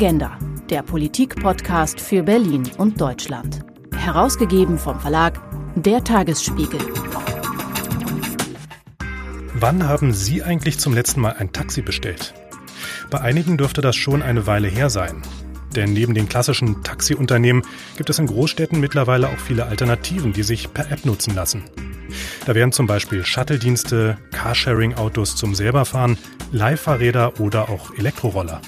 Agenda, der Politik-Podcast für Berlin und Deutschland. Herausgegeben vom Verlag Der Tagesspiegel. Wann haben Sie eigentlich zum letzten Mal ein Taxi bestellt? Bei einigen dürfte das schon eine Weile her sein. Denn neben den klassischen Taxiunternehmen gibt es in Großstädten mittlerweile auch viele Alternativen, die sich per App nutzen lassen. Da wären zum Beispiel Shuttle-Dienste, Carsharing-Autos zum selberfahren, Leihfahrräder oder auch Elektroroller.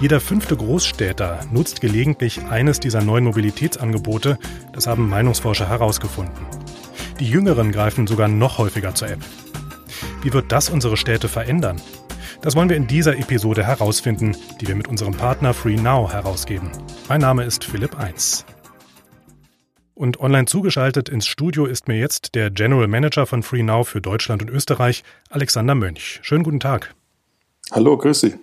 Jeder fünfte Großstädter nutzt gelegentlich eines dieser neuen Mobilitätsangebote, das haben Meinungsforscher herausgefunden. Die Jüngeren greifen sogar noch häufiger zur App. Wie wird das unsere Städte verändern? Das wollen wir in dieser Episode herausfinden, die wir mit unserem Partner FreeNow herausgeben. Mein Name ist Philipp Eins. Und online zugeschaltet ins Studio ist mir jetzt der General Manager von FreeNow für Deutschland und Österreich, Alexander Mönch. Schönen guten Tag. Hallo, grüß Sie.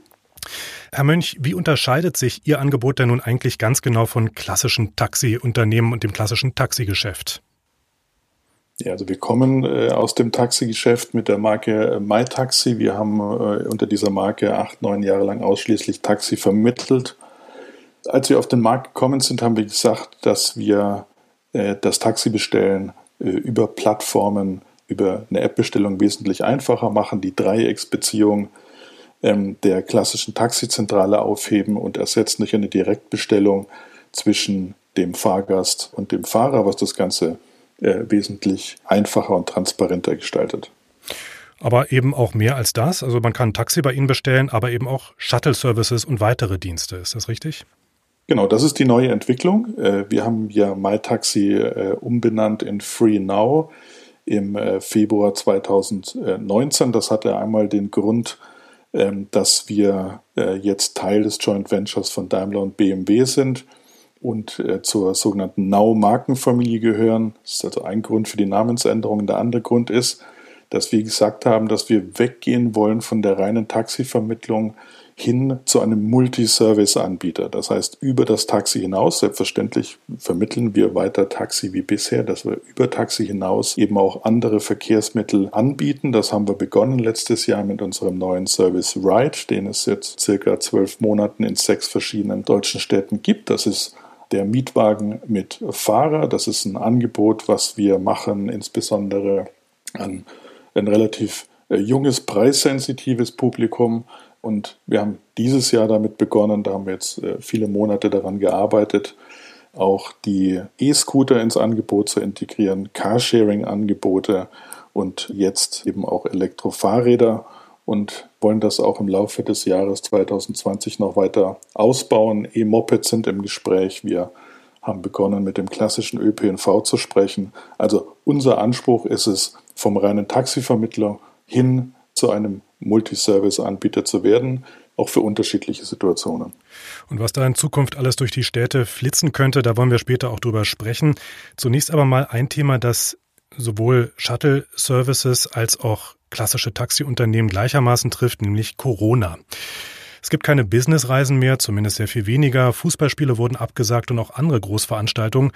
Herr Mönch, wie unterscheidet sich Ihr Angebot denn nun eigentlich ganz genau von klassischen Taxiunternehmen und dem klassischen Taxigeschäft? Ja, also wir kommen äh, aus dem Taxigeschäft mit der Marke äh, MyTaxi. Wir haben äh, unter dieser Marke acht, neun Jahre lang ausschließlich Taxi vermittelt. Als wir auf den Markt gekommen sind, haben wir gesagt, dass wir äh, das Taxi bestellen äh, über Plattformen, über eine App-Bestellung wesentlich einfacher machen, die Dreiecksbeziehung ähm, der klassischen Taxizentrale aufheben und ersetzt nicht eine Direktbestellung zwischen dem Fahrgast und dem Fahrer, was das Ganze äh, wesentlich einfacher und transparenter gestaltet. Aber eben auch mehr als das. Also man kann ein Taxi bei Ihnen bestellen, aber eben auch Shuttle-Services und weitere Dienste. Ist das richtig? Genau, das ist die neue Entwicklung. Äh, wir haben ja MyTaxi äh, umbenannt in Free Now im Februar 2019. Das hatte einmal den Grund, dass wir äh, jetzt Teil des Joint Ventures von Daimler und BMW sind und äh, zur sogenannten Now-Markenfamilie gehören. Das ist also ein Grund für die Namensänderung. Der andere Grund ist, dass wir gesagt haben, dass wir weggehen wollen von der reinen Taxivermittlung hin zu einem Multiservice-Anbieter. Das heißt, über das Taxi hinaus, selbstverständlich vermitteln wir weiter Taxi wie bisher, dass wir über Taxi hinaus eben auch andere Verkehrsmittel anbieten. Das haben wir begonnen letztes Jahr mit unserem neuen Service Ride, den es jetzt circa zwölf Monaten in sechs verschiedenen deutschen Städten gibt. Das ist der Mietwagen mit Fahrer. Das ist ein Angebot, was wir machen, insbesondere an ein relativ äh, junges, preissensitives Publikum, und wir haben dieses Jahr damit begonnen, da haben wir jetzt äh, viele Monate daran gearbeitet, auch die E-Scooter ins Angebot zu integrieren, Carsharing-Angebote und jetzt eben auch Elektrofahrräder und wollen das auch im Laufe des Jahres 2020 noch weiter ausbauen. E-Mopeds sind im Gespräch. Wir haben begonnen, mit dem klassischen ÖPNV zu sprechen. Also unser Anspruch ist es, vom reinen Taxivermittler hin zu einem Multiservice-Anbieter zu werden, auch für unterschiedliche Situationen. Und was da in Zukunft alles durch die Städte flitzen könnte, da wollen wir später auch drüber sprechen. Zunächst aber mal ein Thema, das sowohl Shuttle-Services als auch klassische Taxiunternehmen gleichermaßen trifft, nämlich Corona. Es gibt keine Businessreisen mehr, zumindest sehr viel weniger. Fußballspiele wurden abgesagt und auch andere Großveranstaltungen.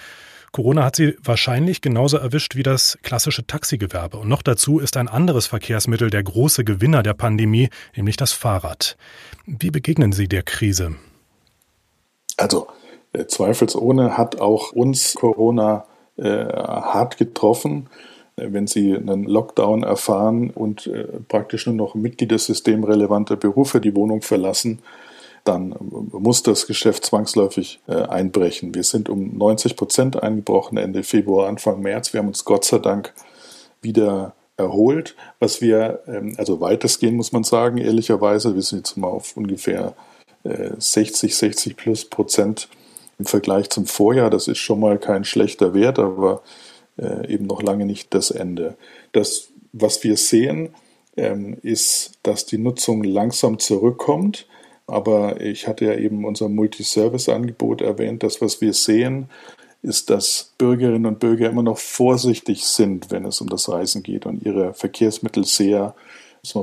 Corona hat sie wahrscheinlich genauso erwischt wie das klassische Taxigewerbe. Und noch dazu ist ein anderes Verkehrsmittel der große Gewinner der Pandemie, nämlich das Fahrrad. Wie begegnen Sie der Krise? Also äh, zweifelsohne hat auch uns Corona äh, hart getroffen. Äh, wenn Sie einen Lockdown erfahren und äh, praktisch nur noch Mitgliedersystem relevanter Berufe die Wohnung verlassen, dann muss das Geschäft zwangsläufig äh, einbrechen. Wir sind um 90 Prozent eingebrochen Ende Februar, Anfang März. Wir haben uns Gott sei Dank wieder erholt. Was wir, ähm, also weitestgehend muss man sagen, ehrlicherweise, wir sind jetzt mal auf ungefähr äh, 60, 60 plus Prozent im Vergleich zum Vorjahr. Das ist schon mal kein schlechter Wert, aber äh, eben noch lange nicht das Ende. Das, was wir sehen, ähm, ist, dass die Nutzung langsam zurückkommt. Aber ich hatte ja eben unser Multiservice-Angebot erwähnt. Das, was wir sehen, ist, dass Bürgerinnen und Bürger immer noch vorsichtig sind, wenn es um das Reisen geht und ihre Verkehrsmittel sehr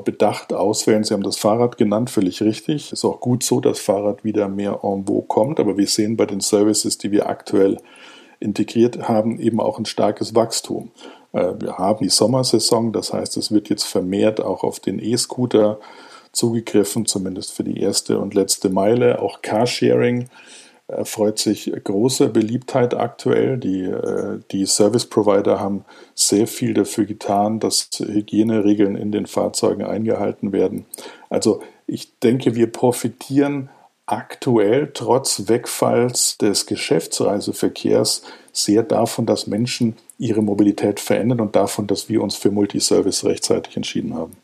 bedacht auswählen. Sie haben das Fahrrad genannt, völlig richtig. Ist auch gut so, dass Fahrrad wieder mehr en vogue kommt. Aber wir sehen bei den Services, die wir aktuell integriert haben, eben auch ein starkes Wachstum. Äh, wir haben die Sommersaison, das heißt, es wird jetzt vermehrt auch auf den E-Scooter zugegriffen, zumindest für die erste und letzte Meile. Auch Carsharing erfreut sich großer Beliebtheit aktuell. Die, äh, die Service Provider haben sehr viel dafür getan, dass Hygieneregeln in den Fahrzeugen eingehalten werden. Also ich denke, wir profitieren aktuell trotz Wegfalls des Geschäftsreiseverkehrs sehr davon, dass Menschen ihre Mobilität verändern und davon, dass wir uns für Multiservice rechtzeitig entschieden haben.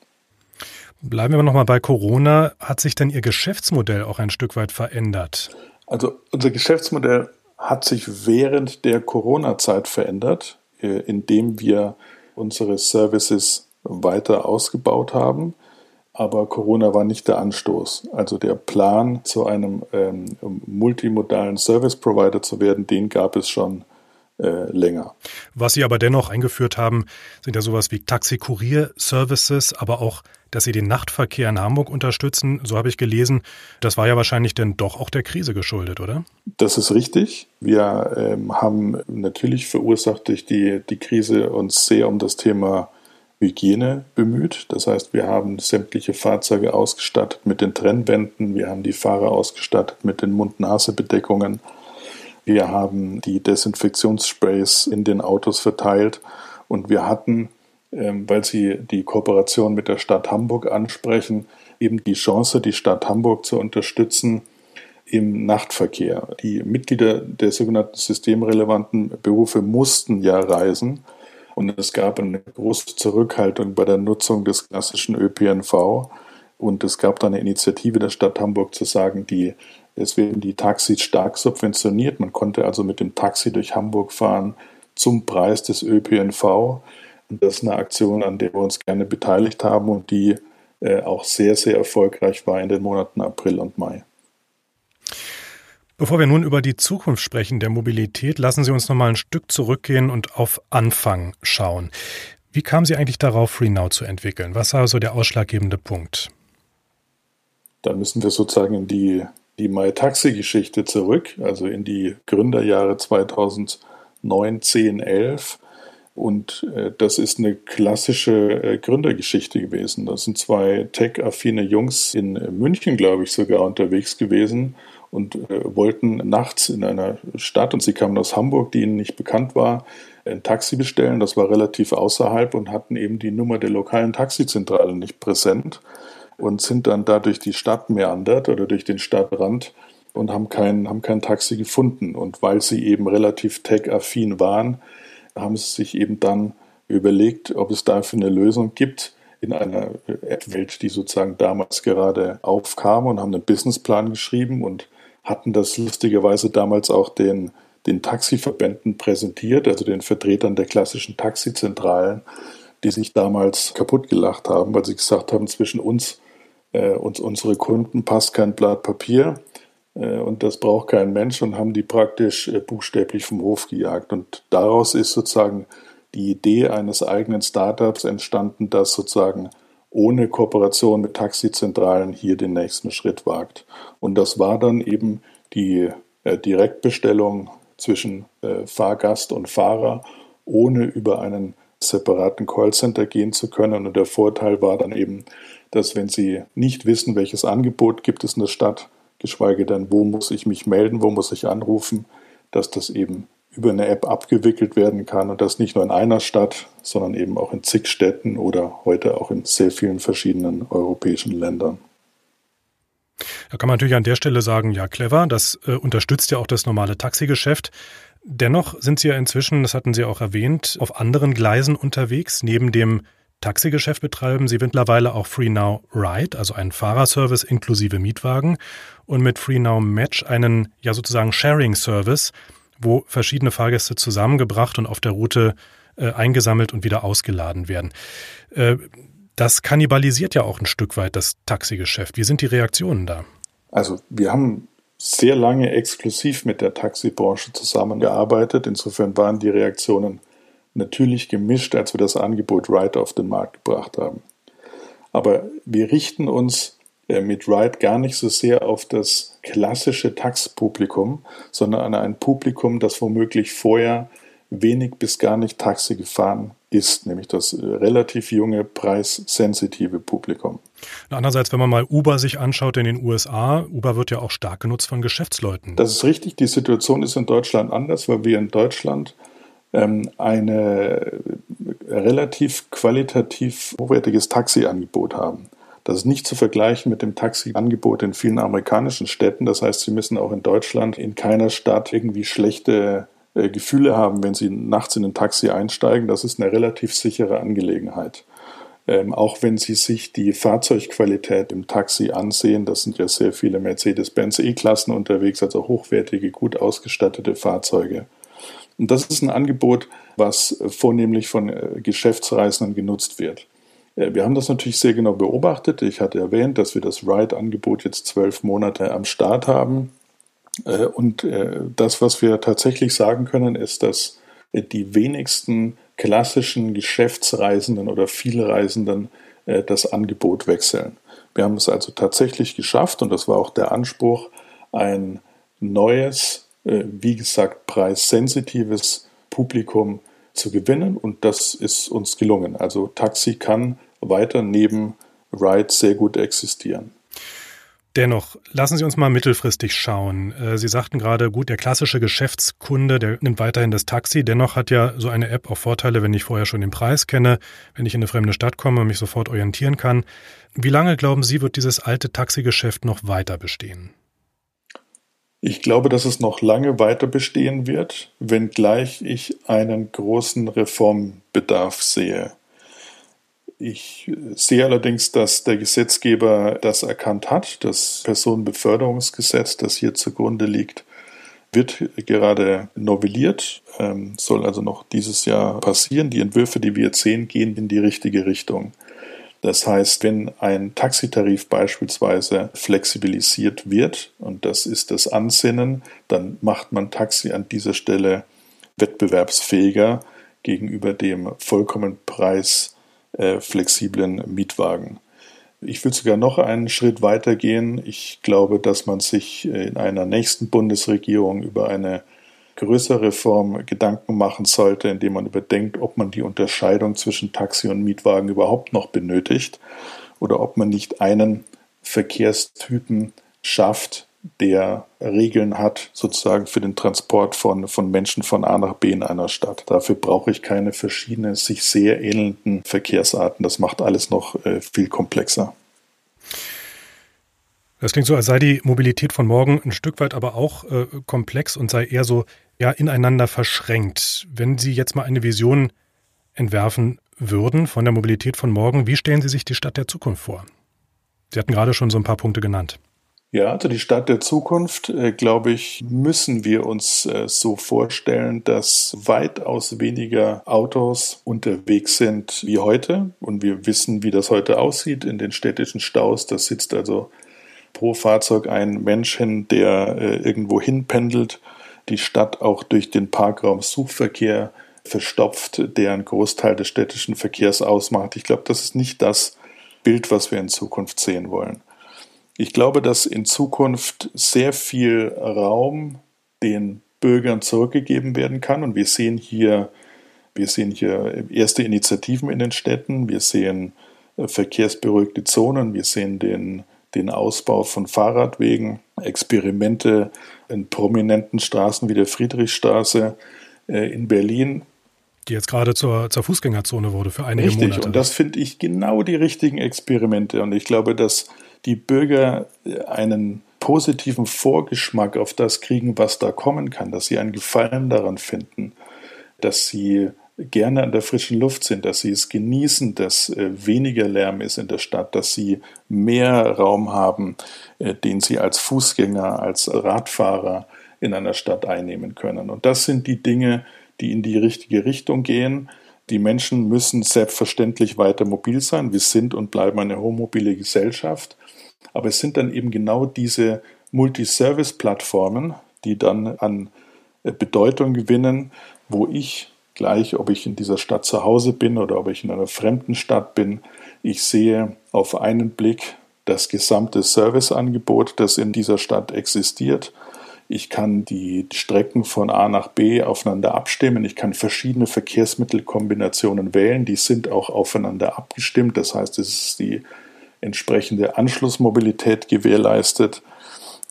Bleiben wir nochmal bei Corona. Hat sich denn Ihr Geschäftsmodell auch ein Stück weit verändert? Also unser Geschäftsmodell hat sich während der Corona-Zeit verändert, äh, indem wir unsere Services weiter ausgebaut haben. Aber Corona war nicht der Anstoß. Also der Plan, zu einem ähm, multimodalen Service Provider zu werden, den gab es schon äh, länger. Was Sie aber dennoch eingeführt haben, sind ja sowas wie Taxi-Kurier-Services, aber auch, dass Sie den Nachtverkehr in Hamburg unterstützen. So habe ich gelesen. Das war ja wahrscheinlich denn doch auch der Krise geschuldet, oder? Das ist richtig. Wir ähm, haben natürlich verursacht durch die, die Krise uns sehr um das Thema Hygiene bemüht. Das heißt, wir haben sämtliche Fahrzeuge ausgestattet mit den Trennwänden, wir haben die Fahrer ausgestattet mit den Mund-Nase-Bedeckungen, wir haben die Desinfektionssprays in den Autos verteilt und wir hatten, weil Sie die Kooperation mit der Stadt Hamburg ansprechen, eben die Chance, die Stadt Hamburg zu unterstützen im Nachtverkehr. Die Mitglieder der sogenannten systemrelevanten Berufe mussten ja reisen und es gab eine große Zurückhaltung bei der Nutzung des klassischen ÖPNV. Und es gab dann eine Initiative der Stadt Hamburg zu sagen, die es werden die Taxis stark subventioniert. Man konnte also mit dem Taxi durch Hamburg fahren zum Preis des ÖPNV. Das ist eine Aktion, an der wir uns gerne beteiligt haben und die äh, auch sehr, sehr erfolgreich war in den Monaten April und Mai. Bevor wir nun über die Zukunft sprechen der Mobilität, lassen Sie uns noch mal ein Stück zurückgehen und auf Anfang schauen. Wie kamen Sie eigentlich darauf, FreeNow zu entwickeln? Was war so der ausschlaggebende Punkt? Da müssen wir sozusagen in die die MyTaxi-Geschichte zurück, also in die Gründerjahre 2009, 10, 11. Und äh, das ist eine klassische äh, Gründergeschichte gewesen. Das sind zwei tech-affine Jungs in München, glaube ich, sogar unterwegs gewesen und äh, wollten nachts in einer Stadt, und sie kamen aus Hamburg, die ihnen nicht bekannt war, ein Taxi bestellen. Das war relativ außerhalb und hatten eben die Nummer der lokalen Taxizentrale nicht präsent und sind dann da durch die Stadt meandert oder durch den Stadtrand und haben kein, haben kein Taxi gefunden. Und weil sie eben relativ tech-affin waren, haben sie sich eben dann überlegt, ob es dafür eine Lösung gibt in einer App-Welt, die sozusagen damals gerade aufkam und haben einen Businessplan geschrieben und hatten das lustigerweise damals auch den, den Taxiverbänden präsentiert, also den Vertretern der klassischen Taxizentralen, die sich damals kaputt gelacht haben, weil sie gesagt haben, zwischen uns äh, uns unsere Kunden passt kein Blatt Papier und das braucht kein Mensch und haben die praktisch äh, buchstäblich vom Hof gejagt. Und daraus ist sozusagen die Idee eines eigenen Startups entstanden, das sozusagen ohne Kooperation mit Taxizentralen hier den nächsten Schritt wagt. Und das war dann eben die äh, Direktbestellung zwischen äh, Fahrgast und Fahrer, ohne über einen separaten Callcenter gehen zu können. Und der Vorteil war dann eben, dass wenn Sie nicht wissen, welches Angebot gibt es in der Stadt, geschweige denn, wo muss ich mich melden, wo muss ich anrufen, dass das eben über eine App abgewickelt werden kann und das nicht nur in einer Stadt, sondern eben auch in zig Städten oder heute auch in sehr vielen verschiedenen europäischen Ländern. Da kann man natürlich an der Stelle sagen, ja, clever, das äh, unterstützt ja auch das normale Taxigeschäft. Dennoch sind Sie ja inzwischen, das hatten Sie auch erwähnt, auf anderen Gleisen unterwegs, neben dem Taxigeschäft betreiben Sie mittlerweile auch FreeNow Ride, also einen Fahrerservice inklusive Mietwagen und mit FreeNow Match einen ja sozusagen Sharing-Service, wo verschiedene Fahrgäste zusammengebracht und auf der Route äh, eingesammelt und wieder ausgeladen werden. Äh, das kannibalisiert ja auch ein Stück weit das Taxigeschäft. Wie sind die Reaktionen da? Also wir haben sehr lange exklusiv mit der Taxibranche zusammengearbeitet. Insofern waren die Reaktionen natürlich gemischt, als wir das Angebot Ride auf den Markt gebracht haben. Aber wir richten uns äh, mit Ride gar nicht so sehr auf das klassische Taxi-Publikum, sondern an ein Publikum, das womöglich vorher wenig bis gar nicht Taxi gefahren ist, nämlich das äh, relativ junge, preissensitive Publikum. Andererseits, wenn man mal Uber sich anschaut in den USA, Uber wird ja auch stark genutzt von Geschäftsleuten. Das ist richtig. Die Situation ist in Deutschland anders, weil wir in Deutschland eine relativ qualitativ hochwertiges Taxiangebot haben. Das ist nicht zu vergleichen mit dem Taxiangebot in vielen amerikanischen Städten. Das heißt, Sie müssen auch in Deutschland in keiner Stadt irgendwie schlechte äh, Gefühle haben, wenn Sie nachts in ein Taxi einsteigen. Das ist eine relativ sichere Angelegenheit. Ähm, auch wenn Sie sich die Fahrzeugqualität im Taxi ansehen, das sind ja sehr viele Mercedes-Benz E-Klassen unterwegs, also hochwertige, gut ausgestattete Fahrzeuge. Und das ist ein Angebot, was vornehmlich von äh, Geschäftsreisenden genutzt wird. Äh, wir haben das natürlich sehr genau beobachtet. Ich hatte erwähnt, dass wir das Ride-Angebot jetzt zwölf Monate am Start haben. Äh, und das, was wir tatsächlich sagen können, ist, dass die wenigsten klassischen Geschäftsreisenden oder Vielreisenden das Angebot wechseln. Wir haben es also tatsächlich geschafft, und das war auch der Anspruch, ein neues äh, wie gesagt, preissensitives Publikum zu gewinnen und das ist uns gelungen. Also Taxi kann weiter neben Ride sehr gut existieren. Dennoch, lassen Sie uns mal mittelfristig schauen. Äh, Sie sagten gerade, gut, der klassische Geschäftskunde, der nimmt weiterhin das Taxi. Dennoch hat ja so eine App auch Vorteile, wenn ich vorher schon den Preis kenne, wenn ich in eine fremde Stadt komme und mich sofort orientieren kann. Wie lange, glauben Sie, wird dieses alte Taxigeschäft noch weiter bestehen? Ich glaube, dass es noch lange weiter bestehen wird, wenngleich ich einen großen Reformbedarf sehe. Ich sehe allerdings, dass der Gesetzgeber das erkannt hat. Das Personenbeförderungsgesetz, das hier zugrunde liegt, wird gerade novelliert, ähm, soll also noch dieses Jahr passieren. Die Entwürfe, die wir jetzt sehen, gehen in die richtige Richtung. Das heißt, wenn ein Taxitarif beispielsweise flexibilisiert wird, und das ist das Ansinnen, dann macht man Taxi an dieser Stelle wettbewerbsfähiger gegenüber dem vollkommen preisflexiblen äh, Mietwagen. Ich will sogar noch einen Schritt weiter gehen. Ich glaube, dass man sich in einer nächsten Bundesregierung über eine größere Form Gedanken machen sollte, indem man überdenkt, ob man die Unterscheidung zwischen Taxi und Mietwagen überhaupt noch benötigt oder ob man nicht einen Verkehrstypen schafft, der Regeln hat, sozusagen für den Transport von, von Menschen von A nach B in einer Stadt. Dafür brauche ich keine verschiedenen, sich sehr ähnelnden Verkehrsarten. Das macht alles noch äh, viel komplexer. Das klingt so, als sei die Mobilität von morgen ein Stück weit aber auch äh, komplex und sei eher so ja ineinander verschränkt. Wenn Sie jetzt mal eine Vision entwerfen würden von der Mobilität von morgen, wie stellen Sie sich die Stadt der Zukunft vor? Sie hatten gerade schon so ein paar Punkte genannt. Ja, also die Stadt der Zukunft, äh, glaube ich, müssen wir uns äh, so vorstellen, dass weitaus weniger Autos unterwegs sind wie heute. Und wir wissen, wie das heute aussieht in den städtischen Staus. Das sitzt also pro Fahrzeug ein Mensch hin, der äh, irgendwo hin pendelt die Stadt auch durch den Parkraum-Suchverkehr verstopft, der einen Großteil des städtischen Verkehrs ausmacht. Ich glaube, das ist nicht das Bild, was wir in Zukunft sehen wollen. Ich glaube, dass in Zukunft sehr viel Raum den Bürgern zurückgegeben werden kann. Und wir sehen hier, wir sehen hier erste Initiativen in den Städten. Wir sehen äh, verkehrsberuhigte Zonen. Wir sehen den, den Ausbau von Fahrradwegen, Experimente in prominenten Straßen wie der Friedrichstraße äh, in Berlin. Die jetzt gerade zur, zur Fußgängerzone wurde für einige Richtig, Monate. und das finde ich genau die richtigen Experimente. Und ich glaube, dass die Bürger äh, einen positiven Vorgeschmack auf das kriegen, was da kommen kann, dass sie einen Gefallen daran finden, dass sie gerne an der frischen Luft sind, dass sie es genießen, dass äh, weniger Lärm ist in der Stadt, dass sie mehr Raum haben, äh, den sie als Fußgänger, als Radfahrer in einer Stadt einnehmen können. Und das sind die Dinge, die in die richtige Richtung gehen. Die Menschen müssen selbstverständlich weiter mobil sein. Wir sind und bleiben eine hochmobile Gesellschaft. Aber es sind dann eben genau diese Multiservice-Plattformen, die dann an äh, Bedeutung gewinnen, wo ich gleich, ob ich in dieser Stadt zu Hause bin oder ob ich in einer fremden Stadt bin. Ich sehe auf einen Blick das gesamte Serviceangebot, das in dieser Stadt existiert. Ich kann die Strecken von A nach B aufeinander abstimmen. Ich kann verschiedene Verkehrsmittelkombinationen wählen. Die sind auch aufeinander abgestimmt. Das heißt, es ist die entsprechende Anschlussmobilität gewährleistet.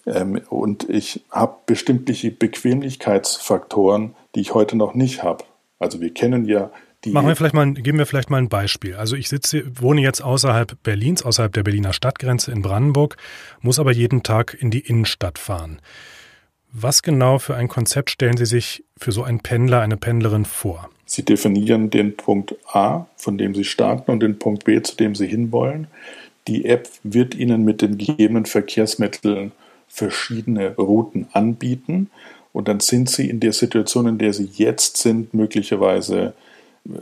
Ähm, und ich habe bestimmte Bequemlichkeitsfaktoren, die ich heute noch nicht habe. Also wir kennen ja die. Machen wir vielleicht mal, geben wir vielleicht mal ein Beispiel. Also ich sitze, wohne jetzt außerhalb Berlins, außerhalb der Berliner Stadtgrenze in Brandenburg, muss aber jeden Tag in die Innenstadt fahren. Was genau für ein Konzept stellen Sie sich für so einen Pendler, eine Pendlerin vor? Sie definieren den Punkt A, von dem Sie starten, und den Punkt B, zu dem Sie hinwollen. Die App wird Ihnen mit den gegebenen Verkehrsmitteln verschiedene Routen anbieten. Und dann sind Sie in der Situation, in der Sie jetzt sind, möglicherweise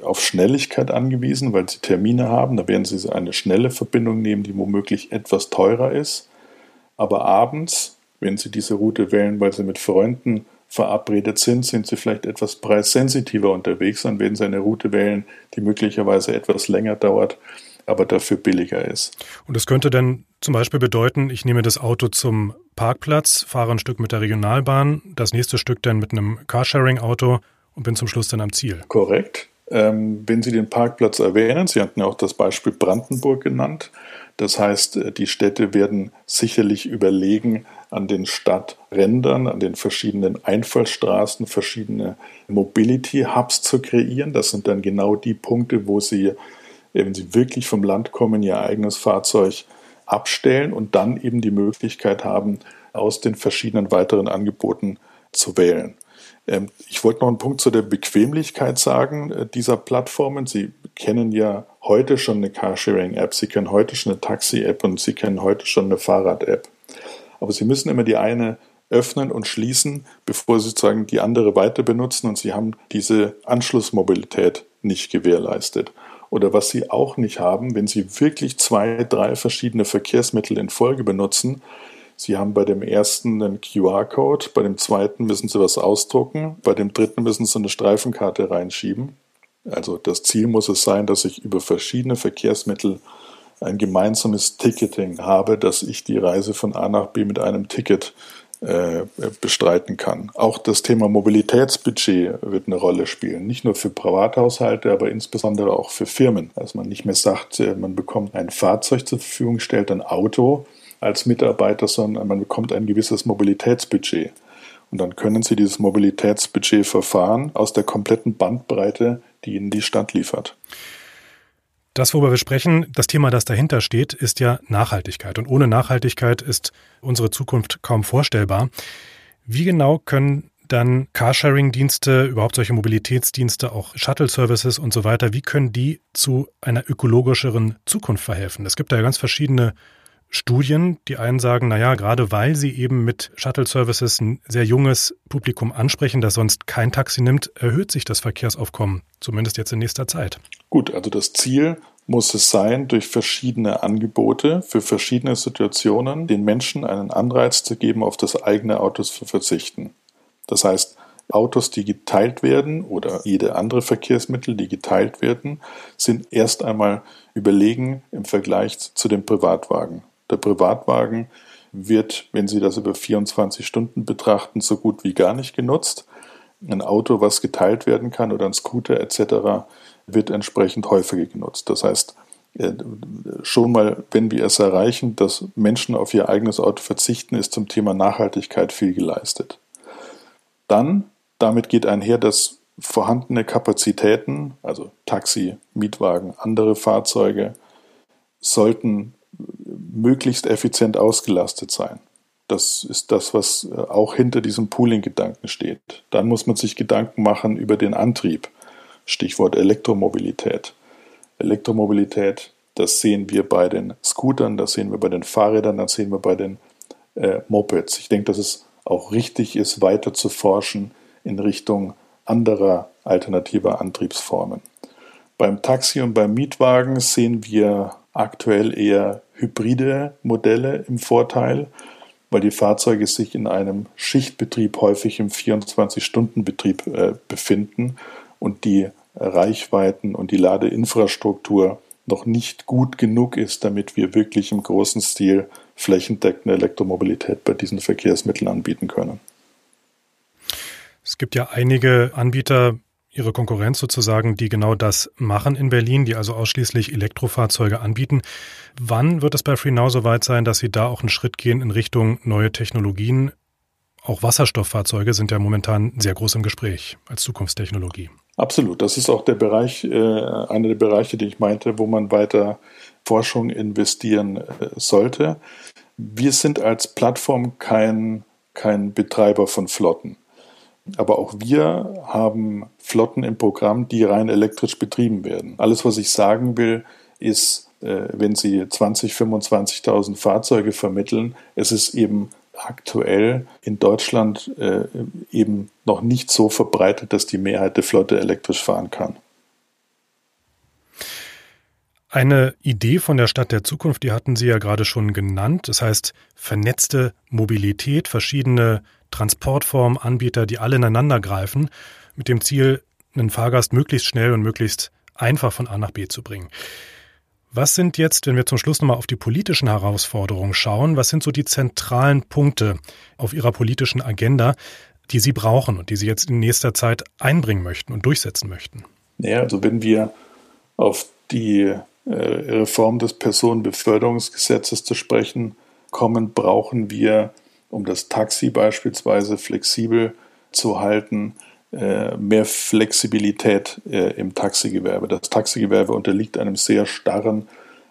auf Schnelligkeit angewiesen, weil Sie Termine haben. Da werden Sie eine schnelle Verbindung nehmen, die womöglich etwas teurer ist. Aber abends wenn Sie diese Route wählen, weil Sie mit Freunden verabredet sind, sind Sie vielleicht etwas preissensitiver unterwegs, dann werden Sie eine Route wählen, die möglicherweise etwas länger dauert, aber dafür billiger ist. Und das könnte dann zum Beispiel bedeuten, ich nehme das Auto zum Parkplatz, fahre ein Stück mit der Regionalbahn, das nächste Stück dann mit einem Carsharing-Auto und bin zum Schluss dann am Ziel. Korrekt. Ähm, wenn Sie den Parkplatz erwähnen, Sie hatten ja auch das Beispiel Brandenburg genannt, das heißt, äh, die Städte werden sicherlich überlegen, an den Stadträndern, an den verschiedenen Einfallstraßen verschiedene Mobility-Hubs zu kreieren. Das sind dann genau die Punkte, wo sie, wenn sie wirklich vom Land kommen, ihr eigenes Fahrzeug abstellen und dann eben die Möglichkeit haben, aus den verschiedenen weiteren Angeboten zu wählen. Ähm, ich wollte noch einen Punkt zu der Bequemlichkeit sagen äh, dieser Plattformen. Sie kennen ja heute schon eine Carsharing-App, Sie kennen heute schon eine Taxi-App und Sie kennen heute schon eine Fahrrad-App. Aber Sie müssen immer die eine öffnen und schließen, bevor Sie sozusagen die andere weiter benutzen und Sie haben diese Anschlussmobilität nicht gewährleistet. Oder was Sie auch nicht haben, wenn Sie wirklich zwei, drei verschiedene Verkehrsmittel in Folge benutzen, Sie haben bei dem ersten einen QR-Code, bei dem zweiten müssen Sie was ausdrucken, bei dem dritten müssen Sie eine Streifenkarte reinschieben. Also das Ziel muss es sein, dass ich über verschiedene Verkehrsmittel ein gemeinsames Ticketing habe, dass ich die Reise von A nach B mit einem Ticket bestreiten kann. Auch das Thema Mobilitätsbudget wird eine Rolle spielen. Nicht nur für Privathaushalte, aber insbesondere auch für Firmen. Dass man nicht mehr sagt, äh, man bekommt ein Fahrzeug zur Verfügung gestellt, ein Auto als Mitarbeiter, sondern man bekommt ein gewisses Mobilitätsbudget. Und dann können Sie dieses Mobilitätsbudget verfahren aus der kompletten Bandbreite, die Ihnen die Stadt liefert. Das, worüber wir sprechen, das Thema, das dahinter steht, ist ja Nachhaltigkeit. Und ohne Nachhaltigkeit ist unsere Zukunft kaum vorstellbar. Wie genau können dann Carsharing-Dienste, überhaupt solche Mobilitätsdienste, auch Shuttle-Services und so weiter, wie können die zu einer ökologischeren Zukunft verhelfen? Es gibt da ja ganz verschiedene Studien. Die einen sagen, naja, gerade weil sie eben mit Shuttle-Services ein sehr junges Publikum ansprechen, das sonst kein Taxi nimmt, erhöht sich das Verkehrsaufkommen, zumindest jetzt in nächster Zeit. Gut, also das Ziel muss es sein, durch verschiedene Angebote für verschiedene Situationen den Menschen einen Anreiz zu geben, auf das eigene Auto zu verzichten. Das heißt, Autos, die geteilt werden oder jede andere Verkehrsmittel, die geteilt werden, sind erst einmal überlegen im Vergleich zu dem Privatwagen. Der Privatwagen wird, wenn Sie das über 24 Stunden betrachten, so gut wie gar nicht genutzt. Ein Auto, was geteilt werden kann oder ein Scooter etc., wird entsprechend häufiger genutzt. Das heißt, äh, schon mal, wenn wir es erreichen, dass Menschen auf ihr eigenes Auto verzichten, ist zum Thema Nachhaltigkeit viel geleistet. Dann, damit geht einher, dass vorhandene Kapazitäten, also Taxi, Mietwagen, andere Fahrzeuge, sollten möglichst effizient ausgelastet sein. Das ist das, was äh, auch hinter diesem Pooling-Gedanken steht. Dann muss man sich Gedanken machen über den Antrieb. Stichwort Elektromobilität. Elektromobilität, das sehen wir bei den Scootern, das sehen wir bei den Fahrrädern, das sehen wir bei den äh, Mopeds. Ich denke, dass es auch richtig ist, weiter zu forschen in Richtung anderer alternativer Antriebsformen. Beim Taxi und beim Mietwagen sehen wir aktuell eher hybride Modelle im Vorteil, weil die Fahrzeuge sich in einem Schichtbetrieb häufig im 24-Stunden-Betrieb äh, befinden und die Reichweiten und die Ladeinfrastruktur noch nicht gut genug ist, damit wir wirklich im großen Stil flächendeckende Elektromobilität bei diesen Verkehrsmitteln anbieten können. Es gibt ja einige Anbieter, ihre Konkurrenz sozusagen, die genau das machen in Berlin, die also ausschließlich Elektrofahrzeuge anbieten. Wann wird es bei FreeNow soweit sein, dass Sie da auch einen Schritt gehen in Richtung neue Technologien? Auch Wasserstofffahrzeuge sind ja momentan sehr groß im Gespräch als Zukunftstechnologie. Absolut. Das ist auch der Bereich, äh, einer der Bereiche, die ich meinte, wo man weiter Forschung investieren äh, sollte. Wir sind als Plattform kein, kein Betreiber von Flotten. Aber auch wir haben Flotten im Programm, die rein elektrisch betrieben werden. Alles, was ich sagen will, ist, äh, wenn Sie 20, 25.000 Fahrzeuge vermitteln, es ist eben aktuell in Deutschland äh, eben noch nicht so verbreitet, dass die Mehrheit der Flotte elektrisch fahren kann. Eine Idee von der Stadt der Zukunft, die hatten Sie ja gerade schon genannt. Das heißt, vernetzte Mobilität, verschiedene Transportformen, Anbieter, die alle ineinander greifen, mit dem Ziel, einen Fahrgast möglichst schnell und möglichst einfach von A nach B zu bringen. Was sind jetzt, wenn wir zum Schluss nochmal auf die politischen Herausforderungen schauen, was sind so die zentralen Punkte auf Ihrer politischen Agenda, die Sie brauchen und die Sie jetzt in nächster Zeit einbringen möchten und durchsetzen möchten? Ja, also wenn wir auf die äh, Reform des Personenbeförderungsgesetzes zu sprechen kommen, brauchen wir um das Taxi beispielsweise flexibel zu halten, äh, mehr Flexibilität äh, im Taxigewerbe. Das Taxigewerbe unterliegt einem sehr starren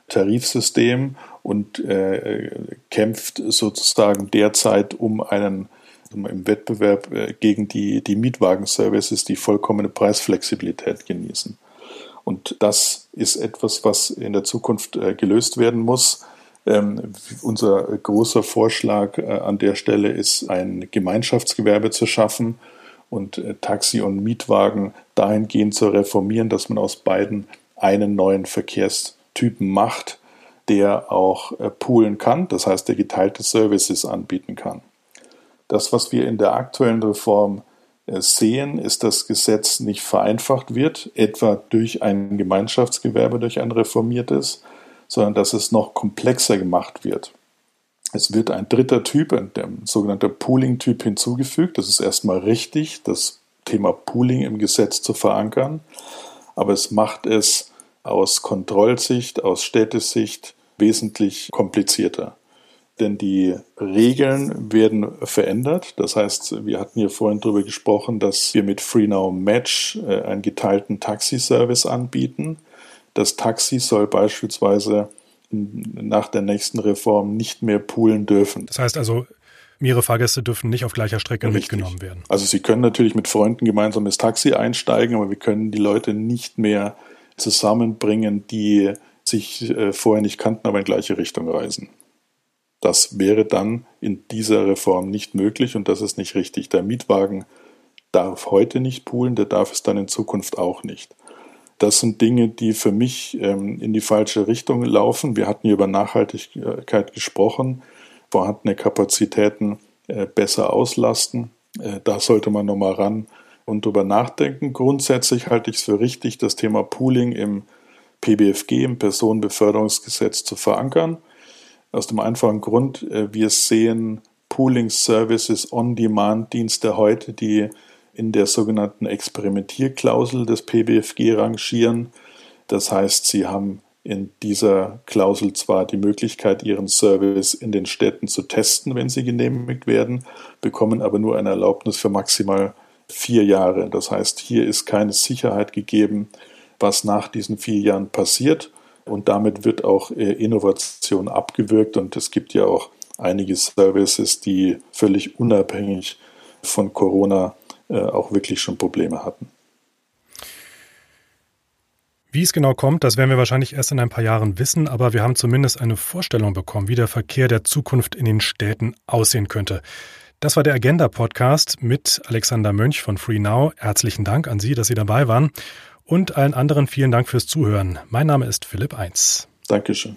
Tarifsystem und äh, kämpft sozusagen derzeit um einen im Wettbewerb gegen die, die Mietwagenservices, die vollkommene Preisflexibilität genießen. Und das ist etwas, was in der Zukunft gelöst werden muss. Ähm, unser großer Vorschlag äh, an der Stelle ist, ein Gemeinschaftsgewerbe zu schaffen und äh, Taxi und Mietwagen dahingehend zu reformieren, dass man aus beiden einen neuen Verkehrstypen macht, der auch äh, poolen kann, das heißt, der geteilte Services anbieten kann. Das, was wir in der aktuellen Reform äh, sehen, ist, dass Gesetz nicht vereinfacht wird, etwa durch ein Gemeinschaftsgewerbe, durch ein reformiertes, sondern dass es noch komplexer gemacht wird. Es wird ein dritter Typ, der sogenannte Pooling-Typ hinzugefügt. Das ist erstmal richtig, das Thema Pooling im Gesetz zu verankern, aber es macht es aus Kontrollsicht, aus Städtesicht wesentlich komplizierter. Denn die Regeln werden verändert. Das heißt, wir hatten hier vorhin darüber gesprochen, dass wir mit FreeNow Match äh, einen geteilten Taxiservice anbieten. Das Taxi soll beispielsweise nach der nächsten Reform nicht mehr poolen dürfen. Das heißt also, mehrere Fahrgäste dürfen nicht auf gleicher Strecke Richtig. mitgenommen werden. Also sie können natürlich mit Freunden gemeinsam ins Taxi einsteigen, aber wir können die Leute nicht mehr zusammenbringen, die sich äh, vorher nicht kannten, aber in gleiche Richtung reisen. Das wäre dann in dieser Reform nicht möglich und das ist nicht richtig. Der Mietwagen darf heute nicht poolen, der darf es dann in Zukunft auch nicht. Das sind Dinge, die für mich ähm, in die falsche Richtung laufen. Wir hatten hier über Nachhaltigkeit gesprochen, vorhandene Kapazitäten äh, besser auslasten. Äh, da sollte man nochmal ran und drüber nachdenken. Grundsätzlich halte ich es für richtig, das Thema Pooling im PBFG, im Personenbeförderungsgesetz, zu verankern. Aus dem einfachen Grund, äh, wir sehen Pooling Services On-Demand-Dienste heute, die in der sogenannten Experimentierklausel des PBFG rangieren. Das heißt, sie haben in dieser Klausel zwar die Möglichkeit, ihren Service in den Städten zu testen, wenn sie genehmigt werden, bekommen aber nur eine Erlaubnis für maximal vier Jahre. Das heißt, hier ist keine Sicherheit gegeben, was nach diesen vier Jahren passiert. Und damit wird auch äh, Innovation abgewürgt. Und es gibt ja auch einige Services, die völlig unabhängig von Corona auch wirklich schon Probleme hatten. Wie es genau kommt, das werden wir wahrscheinlich erst in ein paar Jahren wissen, aber wir haben zumindest eine Vorstellung bekommen, wie der Verkehr der Zukunft in den Städten aussehen könnte. Das war der Agenda-Podcast mit Alexander Mönch von FreeNow. Herzlichen Dank an Sie, dass Sie dabei waren. Und allen anderen vielen Dank fürs Zuhören. Mein Name ist Philipp Eins. Dankeschön.